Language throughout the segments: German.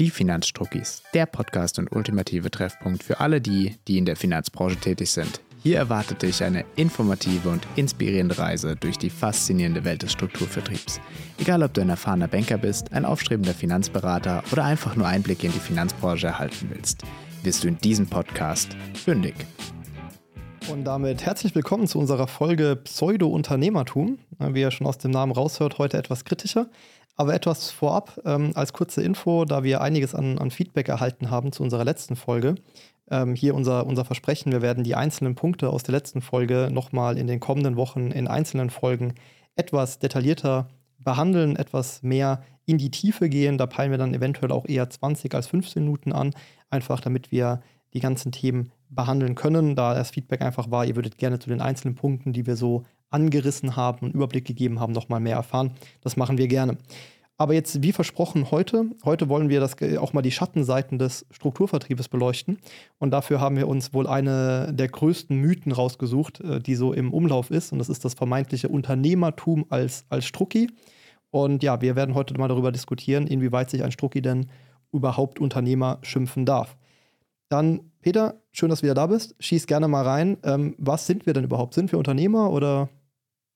Die Finanzstruckis, der Podcast und ultimative Treffpunkt für alle die, die in der Finanzbranche tätig sind. Hier erwartet dich eine informative und inspirierende Reise durch die faszinierende Welt des Strukturvertriebs. Egal, ob du ein erfahrener Banker bist, ein aufstrebender Finanzberater oder einfach nur Einblicke in die Finanzbranche erhalten willst, wirst du in diesem Podcast fündig. Und damit herzlich willkommen zu unserer Folge Pseudo-Unternehmertum. Wie ihr schon aus dem Namen raushört, heute etwas kritischer. Aber etwas vorab ähm, als kurze Info, da wir einiges an, an, Feedback erhalten haben zu unserer letzten Folge. Ähm, hier unser, unser Versprechen, wir werden die einzelnen Punkte aus der letzten Folge nochmal in den kommenden Wochen in einzelnen Folgen etwas detaillierter behandeln, etwas mehr in die Tiefe gehen. Da peilen wir dann eventuell auch eher 20 als 15 Minuten an, einfach damit wir die ganzen Themen behandeln können, da das Feedback einfach war, ihr würdet gerne zu den einzelnen Punkten, die wir so angerissen haben und Überblick gegeben haben, nochmal mehr erfahren. Das machen wir gerne. Aber jetzt, wie versprochen, heute, heute wollen wir das auch mal die Schattenseiten des Strukturvertriebes beleuchten. Und dafür haben wir uns wohl eine der größten Mythen rausgesucht, äh, die so im Umlauf ist. Und das ist das vermeintliche Unternehmertum als, als Strucki. Und ja, wir werden heute mal darüber diskutieren, inwieweit sich ein Strucki denn überhaupt Unternehmer schimpfen darf. Dann, Peter, schön, dass du wieder da bist. Schieß gerne mal rein. Ähm, was sind wir denn überhaupt? Sind wir Unternehmer oder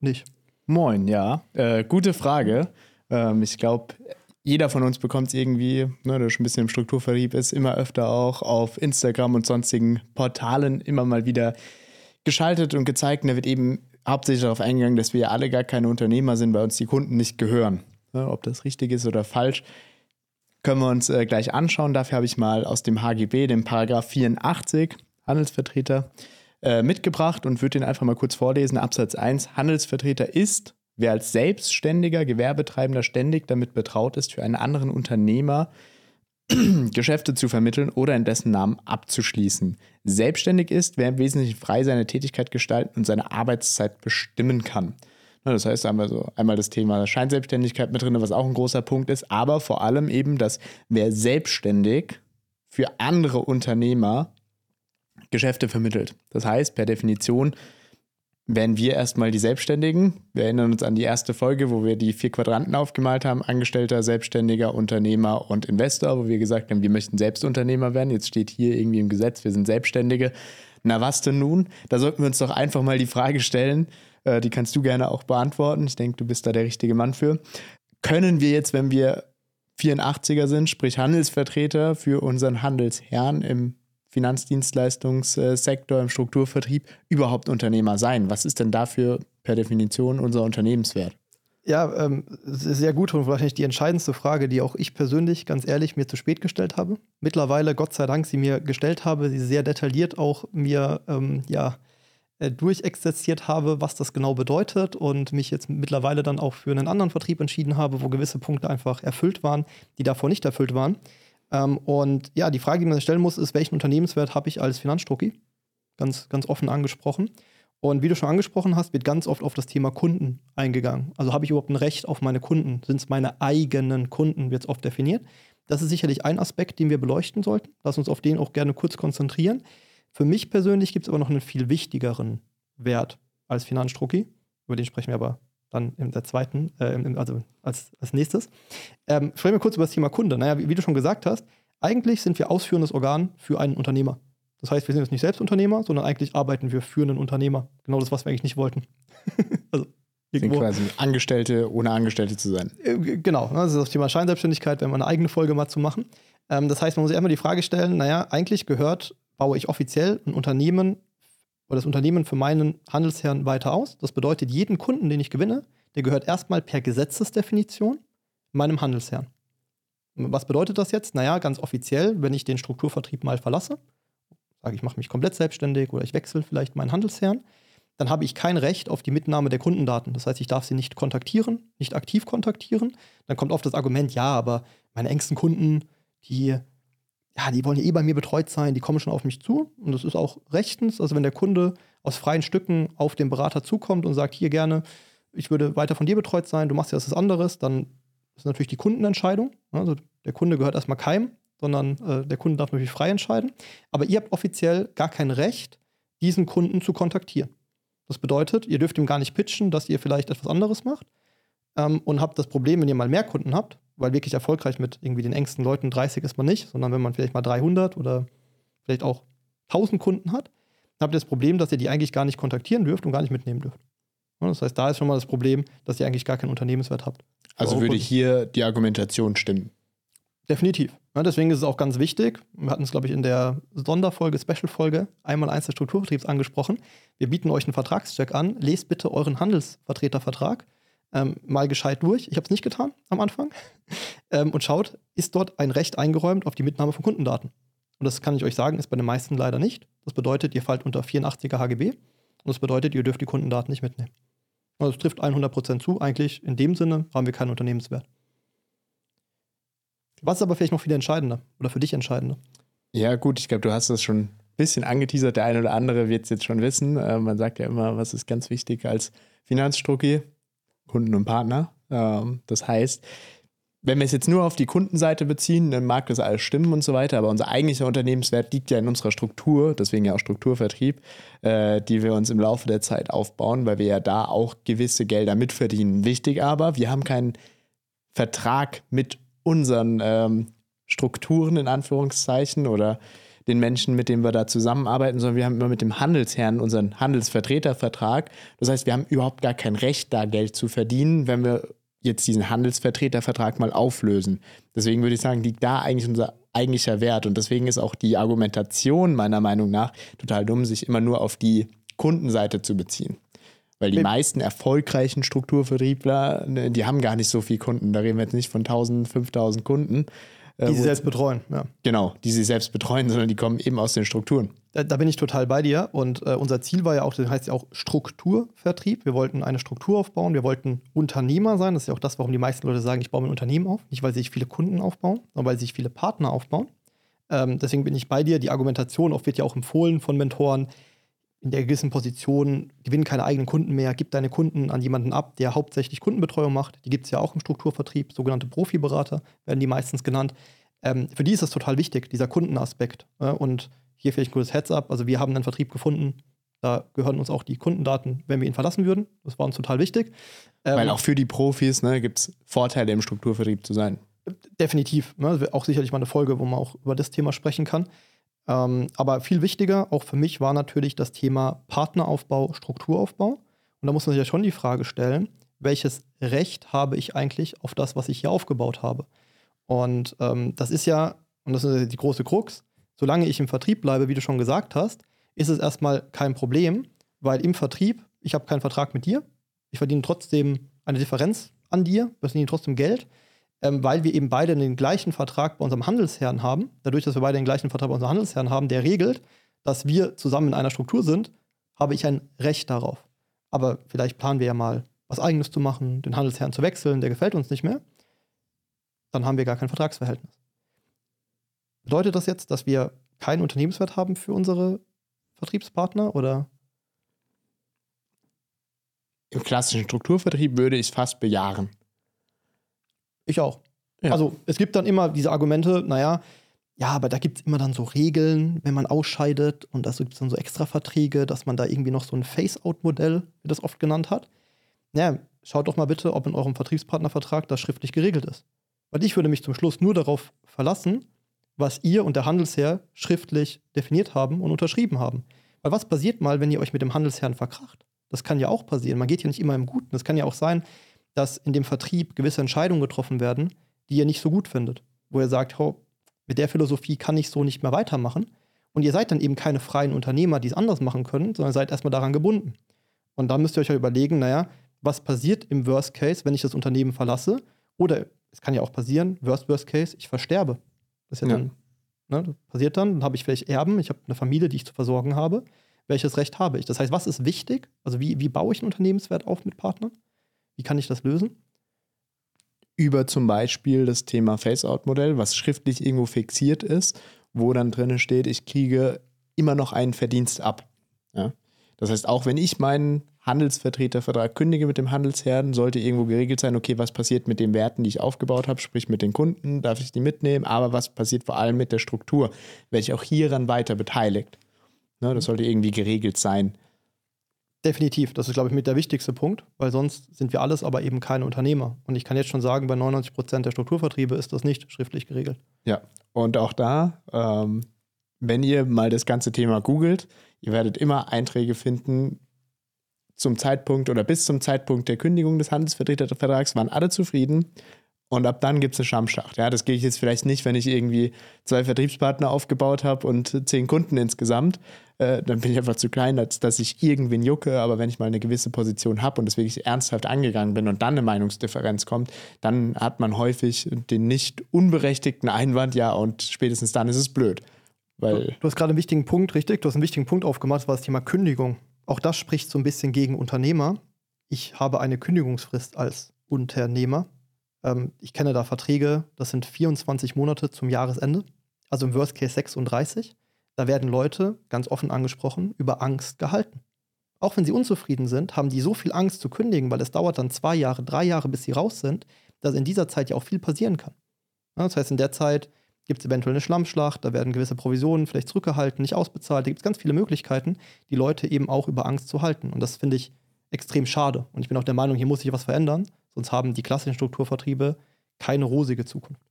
nicht? Moin, ja. Äh, gute Frage. Ähm, ich glaube, jeder von uns bekommt es irgendwie, ne, der schon ein bisschen im Strukturvertrieb ist, immer öfter auch auf Instagram und sonstigen Portalen immer mal wieder geschaltet und gezeigt. Und da wird eben hauptsächlich darauf eingegangen, dass wir alle gar keine Unternehmer sind, weil uns die Kunden nicht gehören. Ne, ob das richtig ist oder falsch, können wir uns äh, gleich anschauen. Dafür habe ich mal aus dem HGB, dem Paragraph 84, Handelsvertreter, äh, mitgebracht und würde den einfach mal kurz vorlesen. Absatz 1. Handelsvertreter ist, wer als selbstständiger Gewerbetreibender ständig damit betraut ist, für einen anderen Unternehmer Geschäfte zu vermitteln oder in dessen Namen abzuschließen. Selbstständig ist, wer im Wesentlichen frei seine Tätigkeit gestalten und seine Arbeitszeit bestimmen kann. Das heißt, da haben wir so einmal das Thema Scheinselbstständigkeit mit drin, was auch ein großer Punkt ist, aber vor allem eben, dass wer selbstständig für andere Unternehmer Geschäfte vermittelt. Das heißt, per Definition wären wir erstmal die Selbstständigen. Wir erinnern uns an die erste Folge, wo wir die vier Quadranten aufgemalt haben: Angestellter, Selbstständiger, Unternehmer und Investor, wo wir gesagt haben, wir möchten Selbstunternehmer werden. Jetzt steht hier irgendwie im Gesetz, wir sind Selbstständige. Na was denn nun? Da sollten wir uns doch einfach mal die Frage stellen, äh, die kannst du gerne auch beantworten. Ich denke, du bist da der richtige Mann für. Können wir jetzt, wenn wir 84er sind, sprich Handelsvertreter für unseren Handelsherrn im Finanzdienstleistungssektor, im Strukturvertrieb, überhaupt Unternehmer sein? Was ist denn dafür per Definition unser Unternehmenswert? Ja, ähm, sehr gut und wahrscheinlich die entscheidendste Frage, die auch ich persönlich ganz ehrlich mir zu spät gestellt habe. Mittlerweile, Gott sei Dank, sie mir gestellt habe, sie sehr detailliert auch mir ähm, ja, äh, durchexerziert habe, was das genau bedeutet und mich jetzt mittlerweile dann auch für einen anderen Vertrieb entschieden habe, wo gewisse Punkte einfach erfüllt waren, die davor nicht erfüllt waren. Ähm, und ja, die Frage, die man stellen muss, ist, welchen Unternehmenswert habe ich als Finanzstrucki? Ganz, ganz offen angesprochen. Und wie du schon angesprochen hast, wird ganz oft auf das Thema Kunden eingegangen. Also habe ich überhaupt ein Recht auf meine Kunden? Sind es meine eigenen Kunden, wird es oft definiert. Das ist sicherlich ein Aspekt, den wir beleuchten sollten. Lass uns auf den auch gerne kurz konzentrieren. Für mich persönlich gibt es aber noch einen viel wichtigeren Wert als Finanzstrucki. Über den sprechen wir aber dann in der zweiten, äh, also als, als nächstes. Ähm, sprechen wir kurz über das Thema Kunde. Naja, wie, wie, du schon gesagt hast, eigentlich sind wir ausführendes Organ für einen Unternehmer. Das heißt, wir sind jetzt nicht Selbstunternehmer, sondern eigentlich arbeiten wir für einen Unternehmer. Genau das, was wir eigentlich nicht wollten. also, sind quasi Angestellte, ohne Angestellte zu sein. Äh, genau, ne, das ist das Thema Scheinselbstständigkeit, wenn wir eine eigene Folge mal zu machen. Ähm, das heißt, man muss sich einmal die Frage stellen, naja, eigentlich gehört baue ich offiziell ein Unternehmen oder das Unternehmen für meinen Handelsherrn weiter aus. Das bedeutet, jeden Kunden, den ich gewinne, der gehört erstmal per Gesetzesdefinition meinem Handelsherrn. Was bedeutet das jetzt? Naja, ganz offiziell, wenn ich den Strukturvertrieb mal verlasse, sage ich, mache mich komplett selbstständig oder ich wechsle vielleicht meinen Handelsherrn, dann habe ich kein Recht auf die Mitnahme der Kundendaten. Das heißt, ich darf sie nicht kontaktieren, nicht aktiv kontaktieren. Dann kommt oft das Argument, ja, aber meine engsten Kunden, die ja, die wollen ja eh bei mir betreut sein, die kommen schon auf mich zu. Und das ist auch rechtens. Also wenn der Kunde aus freien Stücken auf den Berater zukommt und sagt, hier gerne, ich würde weiter von dir betreut sein, du machst ja was anderes, dann ist natürlich die Kundenentscheidung. Also der Kunde gehört erstmal keinem, sondern äh, der Kunde darf natürlich frei entscheiden. Aber ihr habt offiziell gar kein Recht, diesen Kunden zu kontaktieren. Das bedeutet, ihr dürft ihm gar nicht pitchen, dass ihr vielleicht etwas anderes macht. Ähm, und habt das Problem, wenn ihr mal mehr Kunden habt, weil wirklich erfolgreich mit irgendwie den engsten Leuten 30 ist man nicht, sondern wenn man vielleicht mal 300 oder vielleicht auch 1000 Kunden hat, dann habt ihr das Problem, dass ihr die eigentlich gar nicht kontaktieren dürft und gar nicht mitnehmen dürft. Das heißt, da ist schon mal das Problem, dass ihr eigentlich gar keinen Unternehmenswert habt. Also würde hier die Argumentation stimmen. Definitiv. Ja, deswegen ist es auch ganz wichtig. Wir hatten es, glaube ich, in der Sonderfolge, Special-Folge, einmal eins des Strukturvertriebs angesprochen. Wir bieten euch einen Vertragscheck an. Lest bitte euren Handelsvertretervertrag ähm, mal gescheit durch. Ich habe es nicht getan am Anfang. ähm, und schaut, ist dort ein Recht eingeräumt auf die Mitnahme von Kundendaten? Und das kann ich euch sagen, ist bei den meisten leider nicht. Das bedeutet, ihr fallt unter 84er HGB. Und das bedeutet, ihr dürft die Kundendaten nicht mitnehmen. Also es trifft 100% zu. Eigentlich in dem Sinne haben wir keinen Unternehmenswert. Was ist aber vielleicht noch viel entscheidender oder für dich entscheidender? Ja, gut, ich glaube, du hast das schon ein bisschen angeteasert. Der eine oder andere wird es jetzt schon wissen. Äh, man sagt ja immer, was ist ganz wichtig als Finanzstrucki? Kunden und Partner. Ähm, das heißt, wenn wir es jetzt nur auf die Kundenseite beziehen, dann mag das alles stimmen und so weiter, aber unser eigentlicher Unternehmenswert liegt ja in unserer Struktur, deswegen ja auch Strukturvertrieb, äh, die wir uns im Laufe der Zeit aufbauen, weil wir ja da auch gewisse Gelder mitverdienen. Wichtig aber, wir haben keinen Vertrag mit unseren ähm, Strukturen in Anführungszeichen oder den Menschen, mit denen wir da zusammenarbeiten, sondern wir haben immer mit dem Handelsherrn unseren Handelsvertretervertrag. Das heißt, wir haben überhaupt gar kein Recht, da Geld zu verdienen, wenn wir jetzt diesen Handelsvertretervertrag mal auflösen. Deswegen würde ich sagen, liegt da eigentlich unser eigentlicher Wert. Und deswegen ist auch die Argumentation meiner Meinung nach total dumm, sich immer nur auf die Kundenseite zu beziehen. Weil die meisten erfolgreichen Strukturvertriebler, ne, die haben gar nicht so viele Kunden. Da reden wir jetzt nicht von 1000, 5000 Kunden. Äh, die sie selbst betreuen, ja. Genau, die sie selbst betreuen, sondern die kommen eben aus den Strukturen. Da, da bin ich total bei dir. Und äh, unser Ziel war ja auch, das heißt ja auch Strukturvertrieb. Wir wollten eine Struktur aufbauen, wir wollten Unternehmer sein. Das ist ja auch das, warum die meisten Leute sagen, ich baue mir ein Unternehmen auf. Nicht, weil sie sich viele Kunden aufbauen, sondern weil sie sich viele Partner aufbauen. Ähm, deswegen bin ich bei dir. Die Argumentation oft wird ja auch empfohlen von Mentoren in der gewissen Position, gewinn keine eigenen Kunden mehr, gib deine Kunden an jemanden ab, der hauptsächlich Kundenbetreuung macht. Die gibt es ja auch im Strukturvertrieb, sogenannte Profiberater werden die meistens genannt. Ähm, für die ist das total wichtig, dieser Kundenaspekt. Äh, und hier vielleicht ein gutes Heads-up. Also wir haben einen Vertrieb gefunden, da gehören uns auch die Kundendaten, wenn wir ihn verlassen würden. Das war uns total wichtig. Ähm, Weil auch für die Profis ne, gibt es Vorteile im Strukturvertrieb zu sein. Definitiv. Ne? Auch sicherlich mal eine Folge, wo man auch über das Thema sprechen kann. Ähm, aber viel wichtiger, auch für mich, war natürlich das Thema Partneraufbau, Strukturaufbau. Und da muss man sich ja schon die Frage stellen, welches Recht habe ich eigentlich auf das, was ich hier aufgebaut habe? Und ähm, das ist ja, und das ist die große Krux, solange ich im Vertrieb bleibe, wie du schon gesagt hast, ist es erstmal kein Problem, weil im Vertrieb, ich habe keinen Vertrag mit dir, ich verdiene trotzdem eine Differenz an dir, wir verdienen trotzdem Geld ähm, weil wir eben beide den gleichen Vertrag bei unserem Handelsherrn haben. Dadurch, dass wir beide den gleichen Vertrag bei unserem Handelsherrn haben, der regelt, dass wir zusammen in einer Struktur sind, habe ich ein Recht darauf. Aber vielleicht planen wir ja mal, was Eigenes zu machen, den Handelsherrn zu wechseln, der gefällt uns nicht mehr. Dann haben wir gar kein Vertragsverhältnis. Bedeutet das jetzt, dass wir keinen Unternehmenswert haben für unsere Vertriebspartner oder? Im klassischen Strukturvertrieb würde ich es fast bejahen. Ich auch. Ja. Also es gibt dann immer diese Argumente, naja, ja, aber da gibt es immer dann so Regeln, wenn man ausscheidet und da gibt es dann so Extraverträge, dass man da irgendwie noch so ein Face-Out-Modell, wie das oft genannt hat. Naja, schaut doch mal bitte, ob in eurem Vertriebspartnervertrag das schriftlich geregelt ist. Weil ich würde mich zum Schluss nur darauf verlassen, was ihr und der Handelsherr schriftlich definiert haben und unterschrieben haben. Weil was passiert mal, wenn ihr euch mit dem Handelsherrn verkracht? Das kann ja auch passieren. Man geht ja nicht immer im Guten. Das kann ja auch sein, dass in dem Vertrieb gewisse Entscheidungen getroffen werden, die ihr nicht so gut findet. Wo ihr sagt, oh, mit der Philosophie kann ich so nicht mehr weitermachen. Und ihr seid dann eben keine freien Unternehmer, die es anders machen können, sondern seid erstmal daran gebunden. Und da müsst ihr euch ja überlegen, naja, was passiert im Worst Case, wenn ich das Unternehmen verlasse? Oder es kann ja auch passieren, Worst Worst Case, ich versterbe. Das ist ja, ja. dann, ne, das passiert dann, dann habe ich vielleicht Erben, ich habe eine Familie, die ich zu versorgen habe. Welches Recht habe ich? Das heißt, was ist wichtig? Also wie, wie baue ich einen Unternehmenswert auf mit Partnern? Wie kann ich das lösen? Über zum Beispiel das Thema Face-Out-Modell, was schriftlich irgendwo fixiert ist, wo dann drin steht, ich kriege immer noch einen Verdienst ab. Ja? Das heißt, auch wenn ich meinen Handelsvertretervertrag kündige mit dem Handelsherrn, sollte irgendwo geregelt sein, okay, was passiert mit den Werten, die ich aufgebaut habe, sprich mit den Kunden, darf ich die mitnehmen, aber was passiert vor allem mit der Struktur, werde ich auch hieran weiter beteiligt. Ne, das sollte irgendwie geregelt sein. Definitiv. Das ist, glaube ich, mit der wichtigste Punkt, weil sonst sind wir alles aber eben keine Unternehmer. Und ich kann jetzt schon sagen, bei 99 Prozent der Strukturvertriebe ist das nicht schriftlich geregelt. Ja, und auch da, ähm, wenn ihr mal das ganze Thema googelt, ihr werdet immer Einträge finden, zum Zeitpunkt oder bis zum Zeitpunkt der Kündigung des Handelsvertretervertrags waren alle zufrieden. Und ab dann gibt es eine Schamschacht. Ja, das gehe ich jetzt vielleicht nicht, wenn ich irgendwie zwei Vertriebspartner aufgebaut habe und zehn Kunden insgesamt. Äh, dann bin ich einfach zu klein, als dass ich irgendwen jucke. Aber wenn ich mal eine gewisse Position habe und das wirklich ernsthaft angegangen bin und dann eine Meinungsdifferenz kommt, dann hat man häufig den nicht unberechtigten Einwand, ja, und spätestens dann ist es blöd. Weil du hast gerade einen wichtigen Punkt, richtig? Du hast einen wichtigen Punkt aufgemacht, das war das Thema Kündigung. Auch das spricht so ein bisschen gegen Unternehmer. Ich habe eine Kündigungsfrist als Unternehmer. Ähm, ich kenne da Verträge, das sind 24 Monate zum Jahresende, also im Worst Case 36. Da werden Leute, ganz offen angesprochen, über Angst gehalten. Auch wenn sie unzufrieden sind, haben die so viel Angst zu kündigen, weil es dauert dann zwei Jahre, drei Jahre, bis sie raus sind, dass in dieser Zeit ja auch viel passieren kann. das heißt, in der Zeit gibt es eventuell eine Schlammschlacht, da werden gewisse Provisionen vielleicht zurückgehalten, nicht ausbezahlt. Da gibt es ganz viele Möglichkeiten, die Leute eben auch über Angst zu halten. Und das finde ich extrem schade. Und ich bin auch der Meinung, hier muss sich was verändern, sonst haben die klassischen Strukturvertriebe keine rosige Zukunft.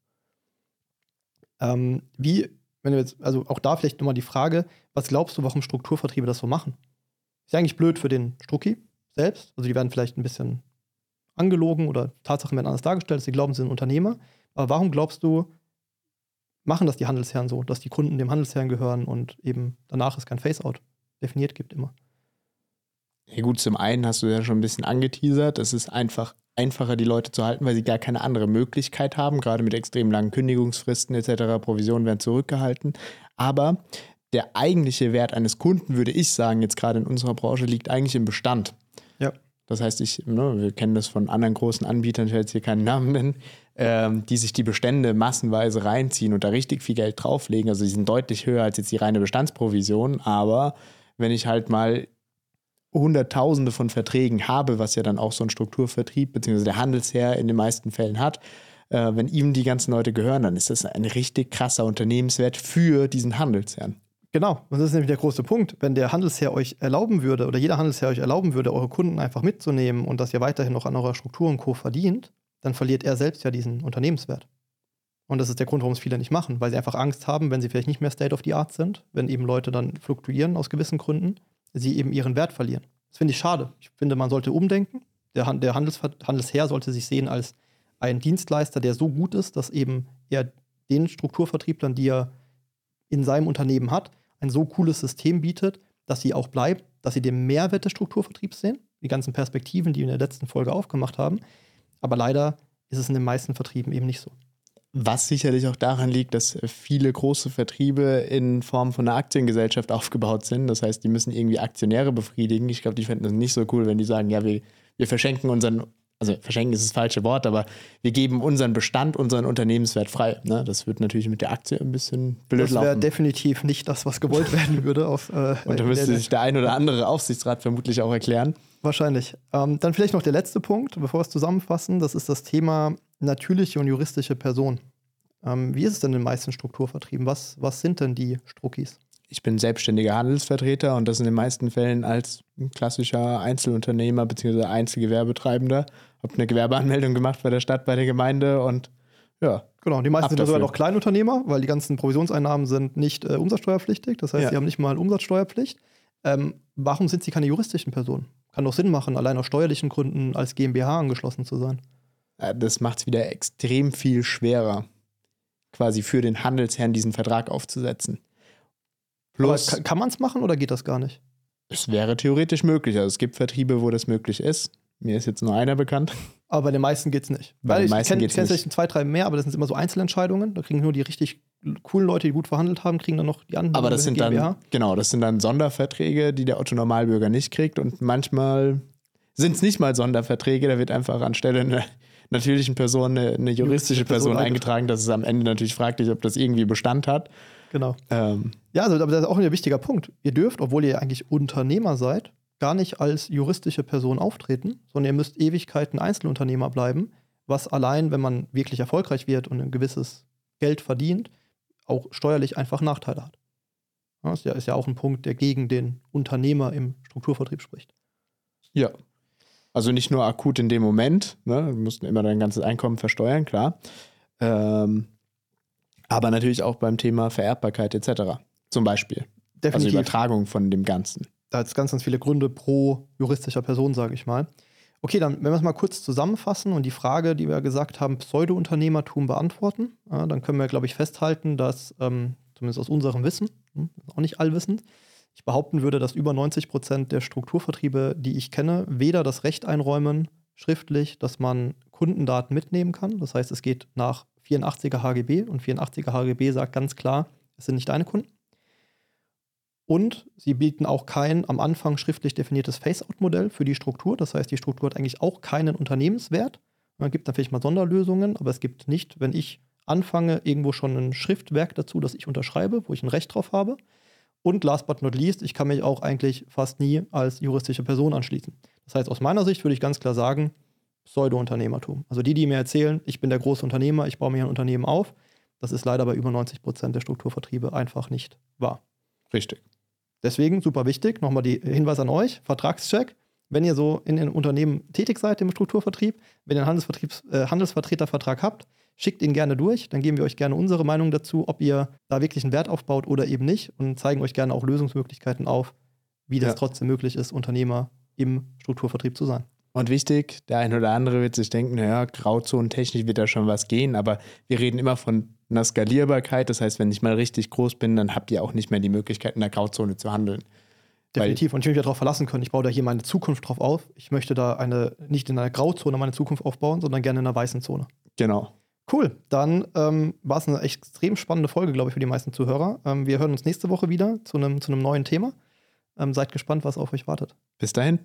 Ähm, wie, wenn du jetzt, also auch da vielleicht nochmal die Frage, was glaubst du, warum Strukturvertriebe das so machen? Ist ja eigentlich blöd für den Strucki selbst. Also die werden vielleicht ein bisschen angelogen oder Tatsachen werden anders dargestellt, dass sie glauben, sie sind Unternehmer. Aber warum glaubst du, machen das die Handelsherren so, dass die Kunden dem Handelsherren gehören und eben danach es kein Face-out definiert gibt immer. Ja gut, zum einen hast du ja schon ein bisschen angeteasert, es ist einfach einfacher, die Leute zu halten, weil sie gar keine andere Möglichkeit haben, gerade mit extrem langen Kündigungsfristen etc. Provisionen werden zurückgehalten. Aber der eigentliche Wert eines Kunden, würde ich sagen, jetzt gerade in unserer Branche, liegt eigentlich im Bestand. Ja. Das heißt, ich, ne, wir kennen das von anderen großen Anbietern, ich werde jetzt hier keinen Namen nennen, ähm, die sich die Bestände massenweise reinziehen und da richtig viel Geld drauflegen. Also die sind deutlich höher als jetzt die reine Bestandsprovision. Aber wenn ich halt mal Hunderttausende von Verträgen habe, was ja dann auch so ein Strukturvertrieb bzw. der Handelsherr in den meisten Fällen hat, äh, wenn ihm die ganzen Leute gehören, dann ist das ein richtig krasser Unternehmenswert für diesen Handelsherrn. Genau, und das ist nämlich der große Punkt. Wenn der Handelsherr euch erlauben würde oder jeder Handelsherr euch erlauben würde, eure Kunden einfach mitzunehmen und dass ihr weiterhin noch an eurer Struktur und Co. verdient, dann verliert er selbst ja diesen Unternehmenswert. Und das ist der Grund, warum es viele nicht machen, weil sie einfach Angst haben, wenn sie vielleicht nicht mehr State of the Art sind, wenn eben Leute dann fluktuieren aus gewissen Gründen, sie eben ihren Wert verlieren. Das finde ich schade. Ich finde, man sollte umdenken. Der, der Handels Handelsherr sollte sich sehen als ein Dienstleister, der so gut ist, dass eben er den Strukturvertrieblern, die er in seinem Unternehmen hat, ein so cooles System bietet, dass sie auch bleiben, dass sie den Mehrwert des Strukturvertriebs sehen, die ganzen Perspektiven, die wir in der letzten Folge aufgemacht haben, aber leider ist es in den meisten Vertrieben eben nicht so. Was sicherlich auch daran liegt, dass viele große Vertriebe in Form von einer Aktiengesellschaft aufgebaut sind. Das heißt, die müssen irgendwie Aktionäre befriedigen. Ich glaube, die fänden das nicht so cool, wenn die sagen, ja, wir, wir verschenken unseren, also verschenken ist das falsche Wort, aber wir geben unseren Bestand, unseren Unternehmenswert frei. Ne? Das wird natürlich mit der Aktie ein bisschen blöd das laufen. Das wäre definitiv nicht das, was gewollt werden würde. Auf, äh, Und da müsste sich der ein oder andere Aufsichtsrat vermutlich auch erklären. Wahrscheinlich. Ähm, dann vielleicht noch der letzte Punkt, bevor wir es zusammenfassen. Das ist das Thema natürliche und juristische Person. Ähm, wie ist es denn in den meisten Strukturvertrieben? Was, was sind denn die Struckis? Ich bin selbstständiger Handelsvertreter und das in den meisten Fällen als klassischer Einzelunternehmer bzw. Einzelgewerbetreibender. Habe eine Gewerbeanmeldung gemacht bei der Stadt, bei der Gemeinde und ja. Genau, die meisten sind sogar noch Kleinunternehmer, weil die ganzen Provisionseinnahmen sind nicht äh, umsatzsteuerpflichtig. Das heißt, ja. sie haben nicht mal Umsatzsteuerpflicht. Ähm, warum sind sie keine juristischen Personen? Kann doch Sinn machen, allein aus steuerlichen Gründen als GmbH angeschlossen zu sein. Das macht es wieder extrem viel schwerer, quasi für den Handelsherrn diesen Vertrag aufzusetzen. Plus, kann, kann man es machen oder geht das gar nicht? Es wäre theoretisch möglich. Also es gibt Vertriebe, wo das möglich ist. Mir ist jetzt nur einer bekannt. Aber bei den meisten geht es nicht. Bei Weil den ich kenne kenn vielleicht zwei, drei mehr, aber das sind immer so Einzelentscheidungen. Da kriegen nur die richtig coolen Leute, die gut verhandelt haben, kriegen dann noch die anderen. Aber das sind dann, genau, das sind dann Sonderverträge, die der Otto Normalbürger nicht kriegt. Und manchmal sind es nicht mal Sonderverträge, da wird einfach anstelle einer natürlichen Person eine, eine juristische Person, Person eingetragen. Das ist am Ende natürlich fraglich, ob das irgendwie Bestand hat. Genau. Ähm, ja, also, aber das ist auch ein wichtiger Punkt. Ihr dürft, obwohl ihr eigentlich Unternehmer seid, gar nicht als juristische Person auftreten, sondern ihr müsst Ewigkeiten Einzelunternehmer bleiben, was allein, wenn man wirklich erfolgreich wird und ein gewisses Geld verdient, auch steuerlich einfach Nachteile hat. Das ist ja, ist ja auch ein Punkt, der gegen den Unternehmer im Strukturvertrieb spricht. Ja. Also nicht nur akut in dem Moment, ne? Du musst immer dein ganzes Einkommen versteuern, klar. Ähm, aber natürlich auch beim Thema Vererbbarkeit etc. Zum Beispiel. Also Definitiv. Also Übertragung von dem Ganzen. Da hat es ganz, ganz viele Gründe pro juristischer Person, sage ich mal. Okay, dann, wenn wir es mal kurz zusammenfassen und die Frage, die wir gesagt haben, Pseudo-Unternehmertum beantworten, ja, dann können wir, glaube ich, festhalten, dass, ähm, zumindest aus unserem Wissen, hm, auch nicht allwissend, ich behaupten würde, dass über 90 Prozent der Strukturvertriebe, die ich kenne, weder das Recht einräumen, schriftlich, dass man Kundendaten mitnehmen kann. Das heißt, es geht nach 84er HGB und 84er HGB sagt ganz klar, es sind nicht deine Kunden. Und sie bieten auch kein am Anfang schriftlich definiertes Face-Out-Modell für die Struktur. Das heißt, die Struktur hat eigentlich auch keinen Unternehmenswert. Man gibt natürlich mal Sonderlösungen, aber es gibt nicht, wenn ich anfange, irgendwo schon ein Schriftwerk dazu, das ich unterschreibe, wo ich ein Recht drauf habe. Und last but not least, ich kann mich auch eigentlich fast nie als juristische Person anschließen. Das heißt, aus meiner Sicht würde ich ganz klar sagen, Pseudo-Unternehmertum. Also die, die mir erzählen, ich bin der große Unternehmer, ich baue mir ein Unternehmen auf, das ist leider bei über 90 Prozent der Strukturvertriebe einfach nicht wahr. Richtig. Deswegen super wichtig, nochmal die Hinweis an euch, Vertragscheck. Wenn ihr so in einem Unternehmen tätig seid im Strukturvertrieb, wenn ihr einen äh, Handelsvertretervertrag habt, schickt ihn gerne durch, dann geben wir euch gerne unsere Meinung dazu, ob ihr da wirklich einen Wert aufbaut oder eben nicht und zeigen euch gerne auch Lösungsmöglichkeiten auf, wie das ja. trotzdem möglich ist, Unternehmer im Strukturvertrieb zu sein. Und wichtig, der eine oder andere wird sich denken, naja, Grauzonentechnisch wird da schon was gehen, aber wir reden immer von einer Skalierbarkeit. Das heißt, wenn ich mal richtig groß bin, dann habt ihr auch nicht mehr die Möglichkeit, in der Grauzone zu handeln. Definitiv. Und ich möchte mich darauf verlassen können. Ich baue da hier meine Zukunft drauf auf. Ich möchte da eine, nicht in einer Grauzone meine Zukunft aufbauen, sondern gerne in einer weißen Zone. Genau. Cool. Dann ähm, war es eine extrem spannende Folge, glaube ich, für die meisten Zuhörer. Ähm, wir hören uns nächste Woche wieder zu einem zu neuen Thema. Ähm, seid gespannt, was auf euch wartet. Bis dahin.